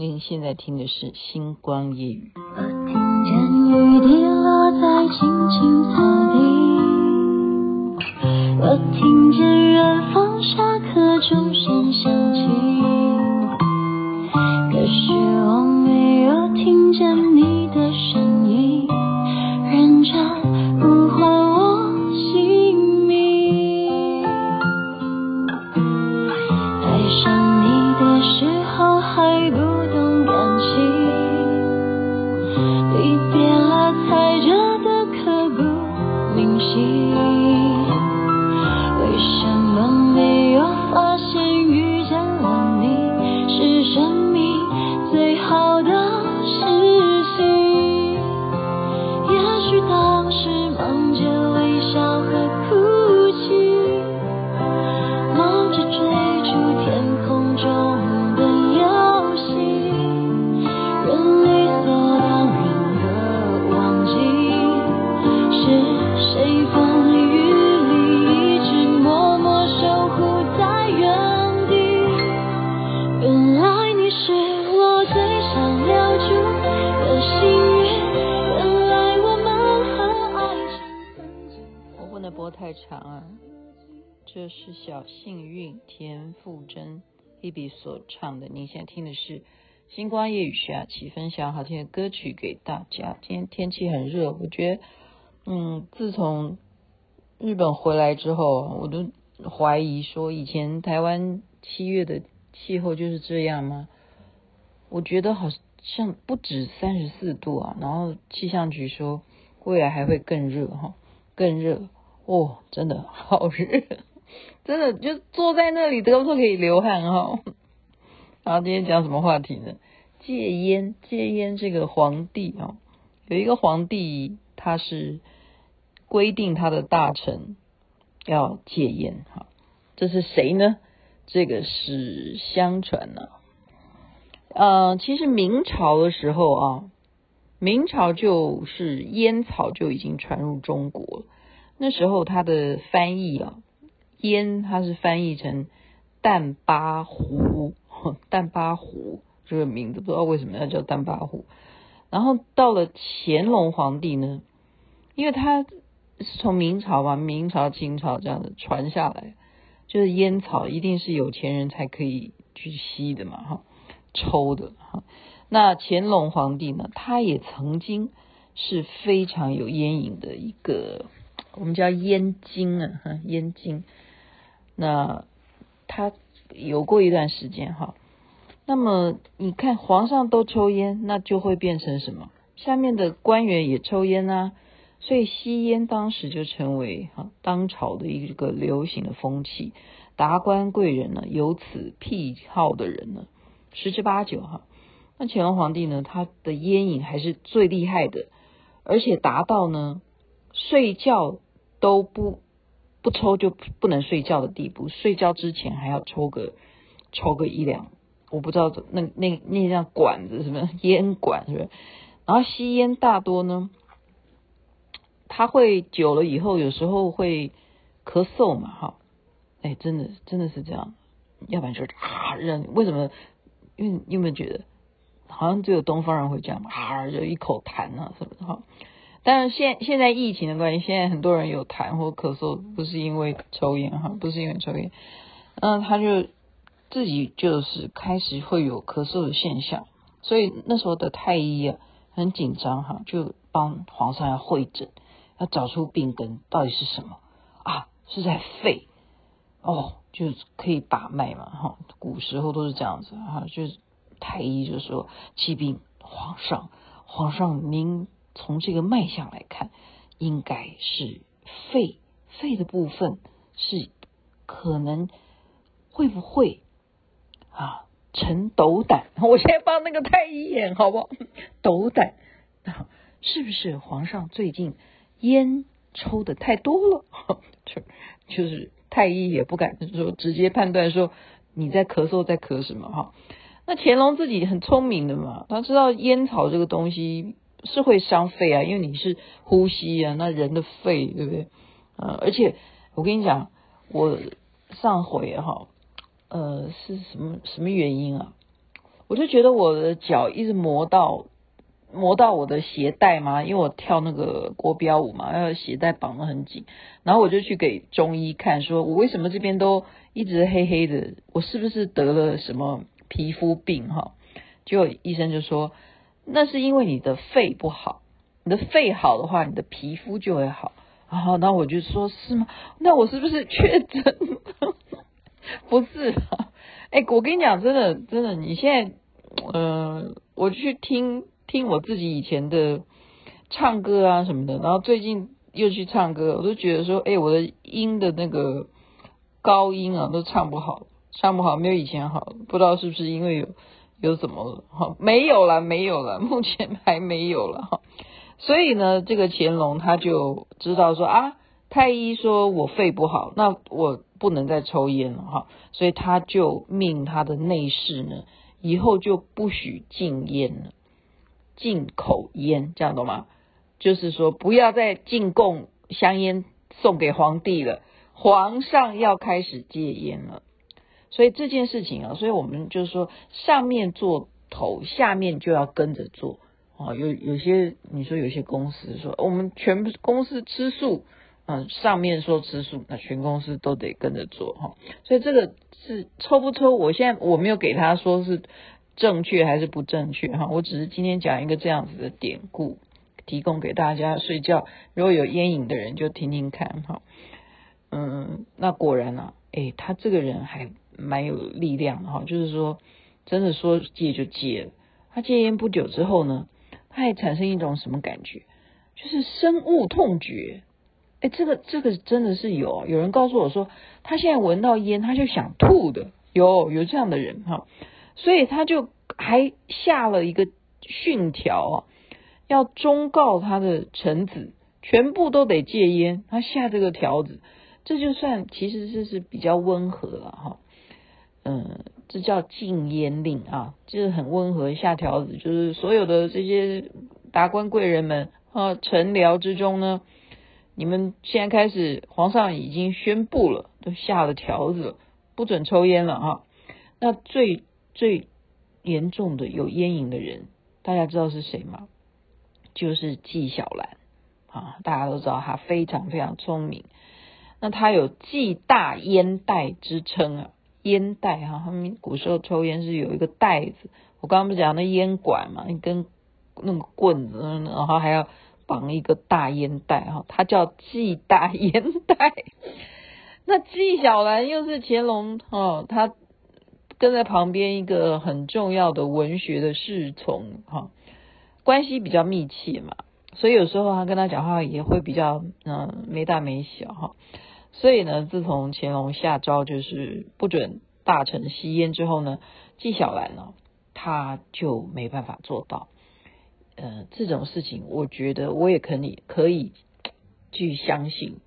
您现在听的是《星光夜语》。我听见雨滴落在青青草地，我听见远方下课钟声响起，可是我田馥甄一笔所唱的。您现在听的是《星光夜雨》，徐雅琪分享好听的歌曲给大家。今天天气很热，我觉得，嗯，自从日本回来之后，我都怀疑说，以前台湾七月的气候就是这样吗？我觉得好像不止三十四度啊，然后气象局说未来还会更热哈，更热哦，真的好热。真的就坐在那里都都可以流汗哈。然后今天讲什么话题呢？戒烟，戒烟这个皇帝哦，有一个皇帝他是规定他的大臣要戒烟哈。这是谁呢？这个是相传呢，呃，其实明朝的时候啊，明朝就是烟草就已经传入中国，那时候他的翻译啊。烟，它是翻译成淡巴壶，淡巴壶这个名字不知道为什么要叫淡巴壶。然后到了乾隆皇帝呢，因为他是从明朝嘛，明朝、清朝这样的传下来，就是烟草一定是有钱人才可以去吸的嘛，哈，抽的哈。那乾隆皇帝呢，他也曾经是非常有烟瘾的一个，我们叫烟精啊，哈，烟精。那他有过一段时间哈，那么你看皇上都抽烟，那就会变成什么？下面的官员也抽烟啊，所以吸烟当时就成为哈当朝的一个流行的风气。达官贵人呢，有此癖好的人呢，十之八九哈。那乾隆皇帝呢，他的烟瘾还是最厉害的，而且达到呢睡觉都不。不抽就不能睡觉的地步，睡觉之前还要抽个抽个一两，我不知道那那那那管子什么烟管是不是？然后吸烟大多呢，他会久了以后有时候会咳嗽嘛，哈，哎，真的真的是这样，要不然就是啊，让为什么？因为你有没有觉得好像只有东方人会这样嘛，啊，就一口痰啊什么的哈。但是现现在疫情的关系，现在很多人有痰或咳嗽，不是因为抽烟哈，不是因为抽烟，嗯，他就自己就是开始会有咳嗽的现象，所以那时候的太医啊很紧张哈，就帮皇上要会诊，要找出病根到底是什么啊？是在肺哦，就可以把脉嘛哈，古时候都是这样子哈，就是太医就说启禀皇上，皇上您。从这个脉象来看，应该是肺，肺的部分是可能会不会啊成斗胆？我先帮那个太医演好不好？斗胆，是不是皇上最近烟抽的太多了？就就是太医也不敢说直接判断说你在咳嗽，在咳什么哈？那乾隆自己很聪明的嘛，他知道烟草这个东西。是会伤肺啊，因为你是呼吸啊，那人的肺对不对？呃，而且我跟你讲，我上回哈，呃，是什么什么原因啊？我就觉得我的脚一直磨到磨到我的鞋带嘛，因为我跳那个国标舞嘛，要鞋带绑得很紧，然后我就去给中医看，说我为什么这边都一直黑黑的，我是不是得了什么皮肤病哈？结果医生就说，那是因为你的肺不好，你的肺好的话，你的皮肤就会好。然后，那我就说是吗？那我是不是确诊？不是，哎，我跟你讲，真的，真的，你现在，呃，我去听听我自己以前的唱歌啊什么的，然后最近又去唱歌，我都觉得说，哎，我的音的那个高音啊，都唱不好，唱不好，没有以前好，不知道是不是因为有有什么哈？没有了，没有了，目前还没有了哈。所以呢，这个乾隆他就知道说啊，太医说我肺不好，那我不能再抽烟了哈，所以他就命他的内侍呢，以后就不许进烟了，进口烟，这样懂吗？就是说不要再进贡香烟送给皇帝了，皇上要开始戒烟了。所以这件事情啊，所以我们就是说，上面做头，下面就要跟着做。哦，有有些你说有些公司说我们全公司吃素，嗯，上面说吃素，那全公司都得跟着做哈。所以这个是抽不抽，我现在我没有给他说是正确还是不正确哈，我只是今天讲一个这样子的典故，提供给大家睡觉如果有烟瘾的人就听听看哈。嗯，那果然啊，诶，他这个人还蛮有力量的哈，就是说真的说戒就戒了。他戒烟不久之后呢，他还产生一种什么感觉？就是深恶痛绝。哎，这个这个真的是有，有人告诉我说，他现在闻到烟他就想吐的，有有这样的人哈，所以他就还下了一个训条啊，要忠告他的臣子全部都得戒烟。他下这个条子，这就算其实这是比较温和了哈，嗯。这叫禁烟令啊，就是很温和下条子，就是所有的这些达官贵人们啊，臣僚之中呢，你们现在开始，皇上已经宣布了，都下了条子了，不准抽烟了哈。那最最严重的有烟瘾的人，大家知道是谁吗？就是纪晓岚啊，大家都知道他非常非常聪明，那他有纪大烟袋之称啊。烟袋哈，他们古时候抽烟是有一个袋子。我刚刚不是讲那烟管嘛，一根那个棍子，然后还要绑一个大烟袋哈，它叫纪大烟袋。那纪晓岚又是乾隆哈，他跟在旁边一个很重要的文学的侍从哈，关系比较密切嘛，所以有时候他跟他讲话也会比较嗯没大没小哈。所以呢，自从乾隆下诏就是不准大臣吸烟之后呢，纪晓岚呢，他就没办法做到。呃，这种事情，我觉得我也可以可以去相信，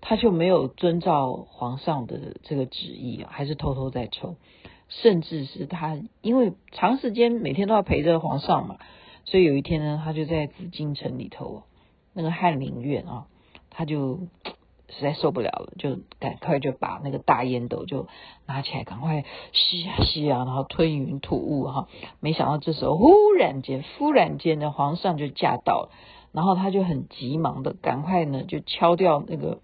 他就没有遵照皇上的这个旨意啊，还是偷偷在抽，甚至是他因为长时间每天都要陪着皇上嘛，所以有一天呢，他就在紫禁城里头那个翰林院啊，他就。实在受不了了，就赶快就把那个大烟斗就拿起来，赶快吸啊吸啊，然后吞云吐雾哈。没想到这时候忽然间，忽然间的皇上就驾到了，然后他就很急忙的赶快呢就敲掉那个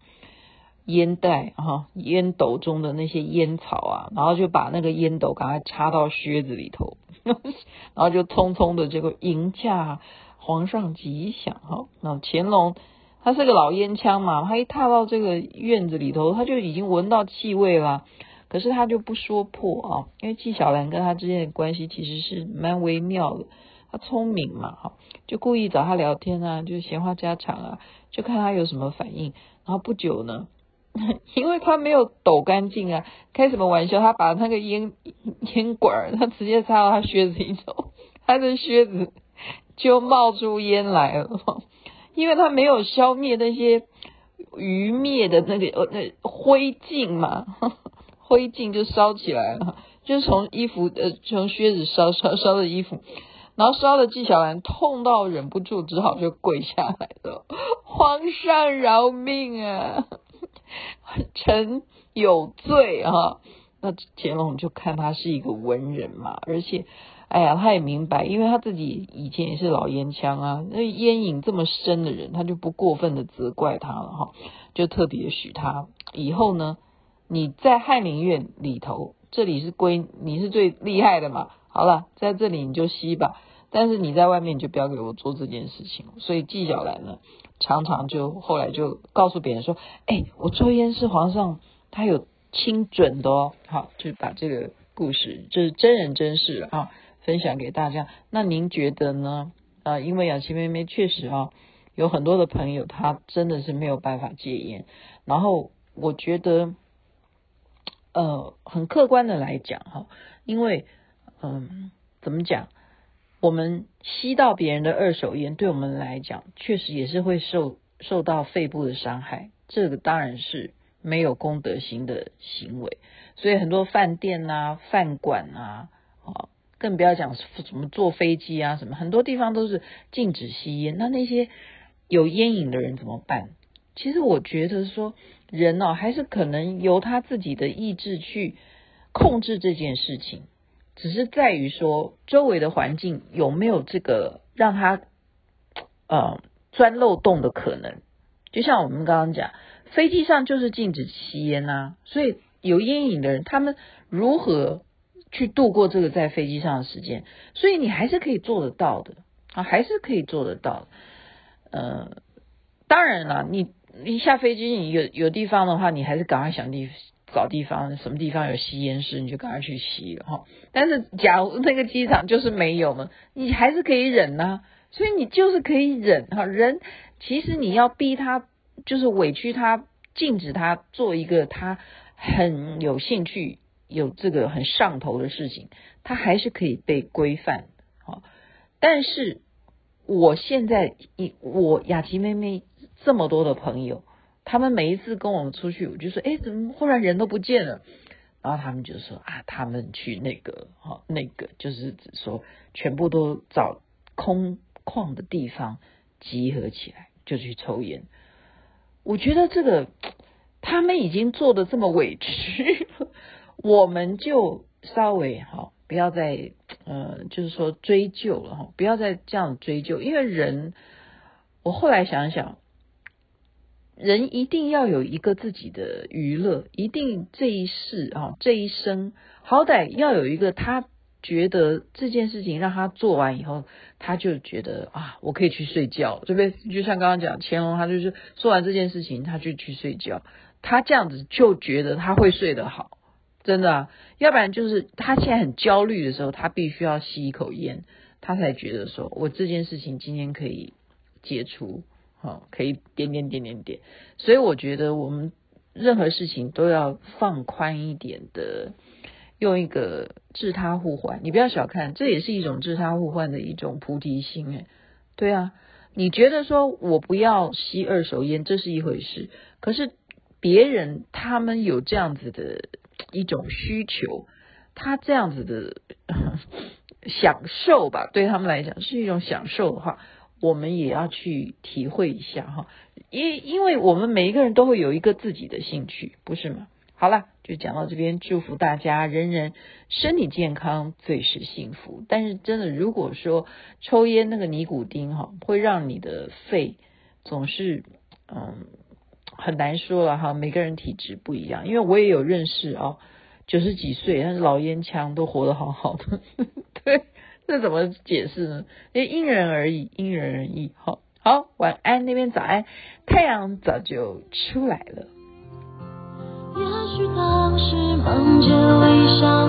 烟袋哈，烟斗中的那些烟草啊，然后就把那个烟斗赶快插到靴子里头，然后就匆匆的这个迎驾皇上吉祥哈。那乾隆。他是个老烟枪嘛，他一踏到这个院子里头，他就已经闻到气味了。可是他就不说破啊，因为纪晓岚跟他之间的关系其实是蛮微妙的。他聪明嘛，哈，就故意找他聊天啊，就闲话家常啊，就看他有什么反应。然后不久呢，因为他没有抖干净啊，开什么玩笑？他把那个烟烟管，他直接插到他靴子里头，他的靴子就冒出烟来了。因为他没有消灭那些余灭的那个呃那灰烬嘛，灰烬就烧起来了，就从衣服呃从靴子烧烧烧的衣服，然后烧的纪晓岚痛到忍不住，只好就跪下来了。皇上饶命啊，臣有罪啊。那乾隆就看他是一个文人嘛，而且哎呀，他也明白，因为他自己以前也是老烟枪啊，那烟瘾这么深的人，他就不过分的责怪他了哈，就特别许他以后呢，你在翰林院里头，这里是归你是最厉害的嘛，好了，在这里你就吸吧，但是你在外面你就不要给我做这件事情。所以纪晓岚呢，常常就后来就告诉别人说，哎，我抽烟是皇上他有亲准的哦，好，就把这个故事，这是真人真事啊。分享给大家，那您觉得呢？啊、因为雅琪妹妹确实啊，有很多的朋友，她真的是没有办法戒烟。然后我觉得，呃，很客观的来讲哈，因为嗯、呃，怎么讲？我们吸到别人的二手烟，对我们来讲，确实也是会受受到肺部的伤害。这个当然是没有公德心的行为。所以很多饭店啊、饭馆啊，啊。更不要讲什么坐飞机啊，什么很多地方都是禁止吸烟。那那些有烟瘾的人怎么办？其实我觉得说，人哦，还是可能由他自己的意志去控制这件事情，只是在于说周围的环境有没有这个让他呃钻漏洞的可能。就像我们刚刚讲，飞机上就是禁止吸烟啊，所以有烟瘾的人，他们如何？去度过这个在飞机上的时间，所以你还是可以做得到的啊，还是可以做得到的。呃，当然了，你一下飞机，你有有地方的话，你还是赶快想地找地方，什么地方有吸烟室，你就赶快去吸了哈。但是假如那个机场就是没有嘛，你还是可以忍呐、所以你就是可以忍哈。人其实你要逼他，就是委屈他，禁止他做一个他很有兴趣。有这个很上头的事情，它还是可以被规范，好。但是我现在一我雅琪妹妹这么多的朋友，他们每一次跟我们出去，我就说，哎，怎么忽然人都不见了？然后他们就说啊，他们去那个哈，那个就是指说全部都找空旷的地方集合起来，就去抽烟。我觉得这个他们已经做的这么委屈。我们就稍微哈，不要再呃，就是说追究了哈，不要再这样追究，因为人，我后来想想，人一定要有一个自己的娱乐，一定这一世啊，这一生，好歹要有一个他觉得这件事情让他做完以后，他就觉得啊，我可以去睡觉，对不对？就像刚刚讲乾隆，他就是做完这件事情，他就去睡觉，他这样子就觉得他会睡得好。真的，要不然就是他现在很焦虑的时候，他必须要吸一口烟，他才觉得说我这件事情今天可以解除，哈，可以点点点点点。所以我觉得我们任何事情都要放宽一点的，用一个自他互换。你不要小看，这也是一种自他互换的一种菩提心，诶，对啊，你觉得说我不要吸二手烟，这是一回事，可是别人他们有这样子的。一种需求，他这样子的享受吧，对他们来讲是一种享受的话，我们也要去体会一下哈。因因为我们每一个人都会有一个自己的兴趣，不是吗？好了，就讲到这边，祝福大家人人身体健康，最是幸福。但是真的，如果说抽烟那个尼古丁哈，会让你的肺总是嗯。很难说了哈，每个人体质不一样。因为我也有认识啊，九十几岁但是老烟枪都活得好好的，对，这怎么解释呢？因因人而异，因人而异。好，好，晚安那边早安，太阳早就出来了。也许当时忙着微笑